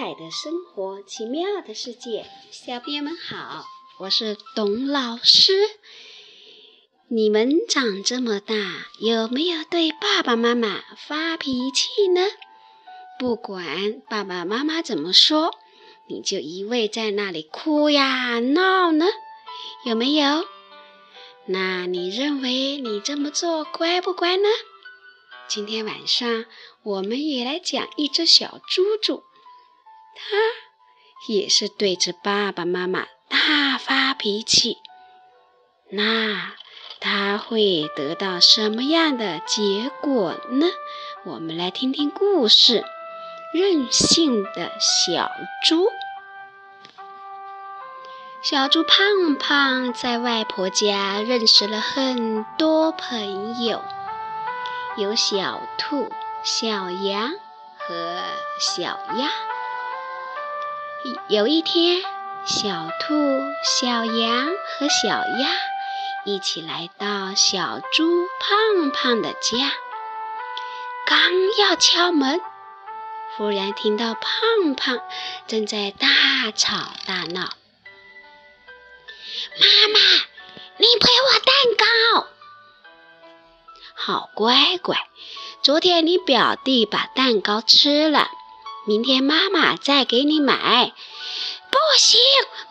彩的生活，奇妙的世界。小朋友们好，我是董老师。你们长这么大，有没有对爸爸妈妈发脾气呢？不管爸爸妈妈怎么说，你就一味在那里哭呀闹呢？有没有？那你认为你这么做乖不乖呢？今天晚上我们也来讲一只小猪猪，他也是对着爸爸妈妈大发脾气。那他会得到什么样的结果呢？我们来听听故事：任性的小猪。小猪胖胖在外婆家认识了很多朋友，有小兔、小羊和小鸭。有一天，小兔、小羊和小鸭一起来到小猪胖胖的家，刚要敲门，忽然听到胖胖正在大吵大闹。妈妈，你赔我蛋糕。好乖乖，昨天你表弟把蛋糕吃了，明天妈妈再给你买。不行，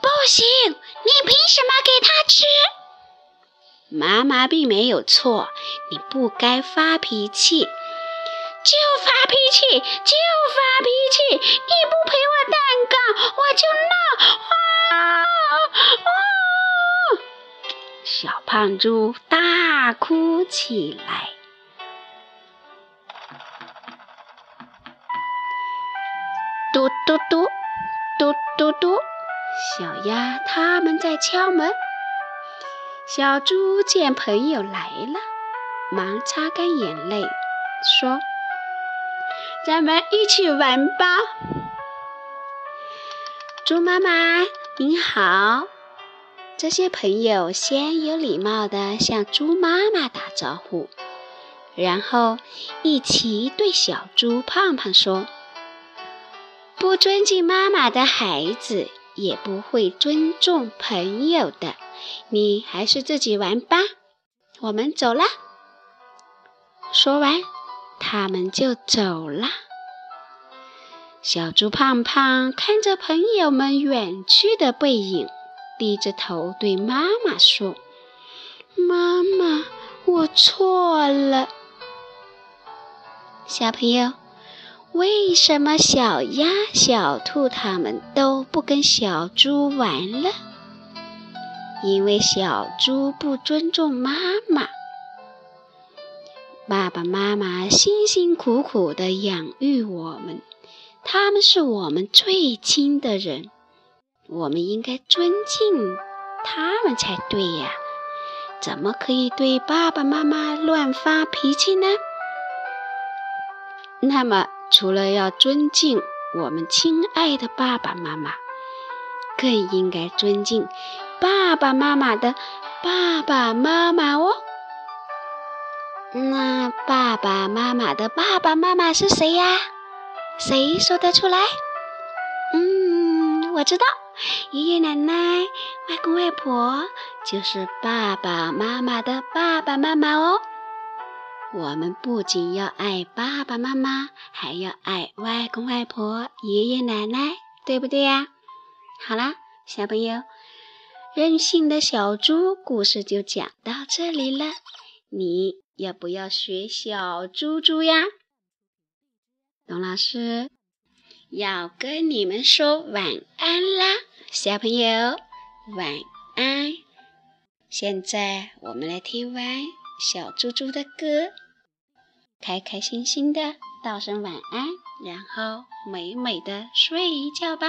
不行，你凭什么给他吃？妈妈并没有错，你不该发脾气，就发脾气，就发脾气。你不陪我蛋糕，我就闹！啊啊！小胖猪大哭起来。嘟嘟嘟，嘟嘟嘟，小鸭他们在敲门。小猪见朋友来了，忙擦干眼泪，说：“咱们一起玩吧。”猪妈妈您好。这些朋友先有礼貌地向猪妈妈打招呼，然后一起对小猪胖胖说：“不尊敬妈妈的孩子，也不会尊重朋友的。你还是自己玩吧，我们走了。”说完，他们就走了。小猪胖胖看着朋友们远去的背影。低着头对妈妈说：“妈妈，我错了。”小朋友，为什么小鸭、小兔他们都不跟小猪玩了？因为小猪不尊重妈妈。爸爸妈妈辛辛苦苦的养育我们，他们是我们最亲的人。我们应该尊敬他们才对呀，怎么可以对爸爸妈妈乱发脾气呢？那么，除了要尊敬我们亲爱的爸爸妈妈，更应该尊敬爸爸妈妈的爸爸妈妈哦。那爸爸妈妈的爸爸妈妈是谁呀？谁说得出来？嗯，我知道。爷爷奶奶、外公外婆就是爸爸妈妈的爸爸妈妈哦。我们不仅要爱爸爸妈妈，还要爱外公外婆、爷爷奶奶，对不对呀？好啦，小朋友，任性的小猪故事就讲到这里了。你要不要学小猪猪呀？董老师要跟你们说晚安啦。小朋友，晚安！现在我们来听完小猪猪的歌，开开心心的道声晚安，然后美美的睡一觉吧。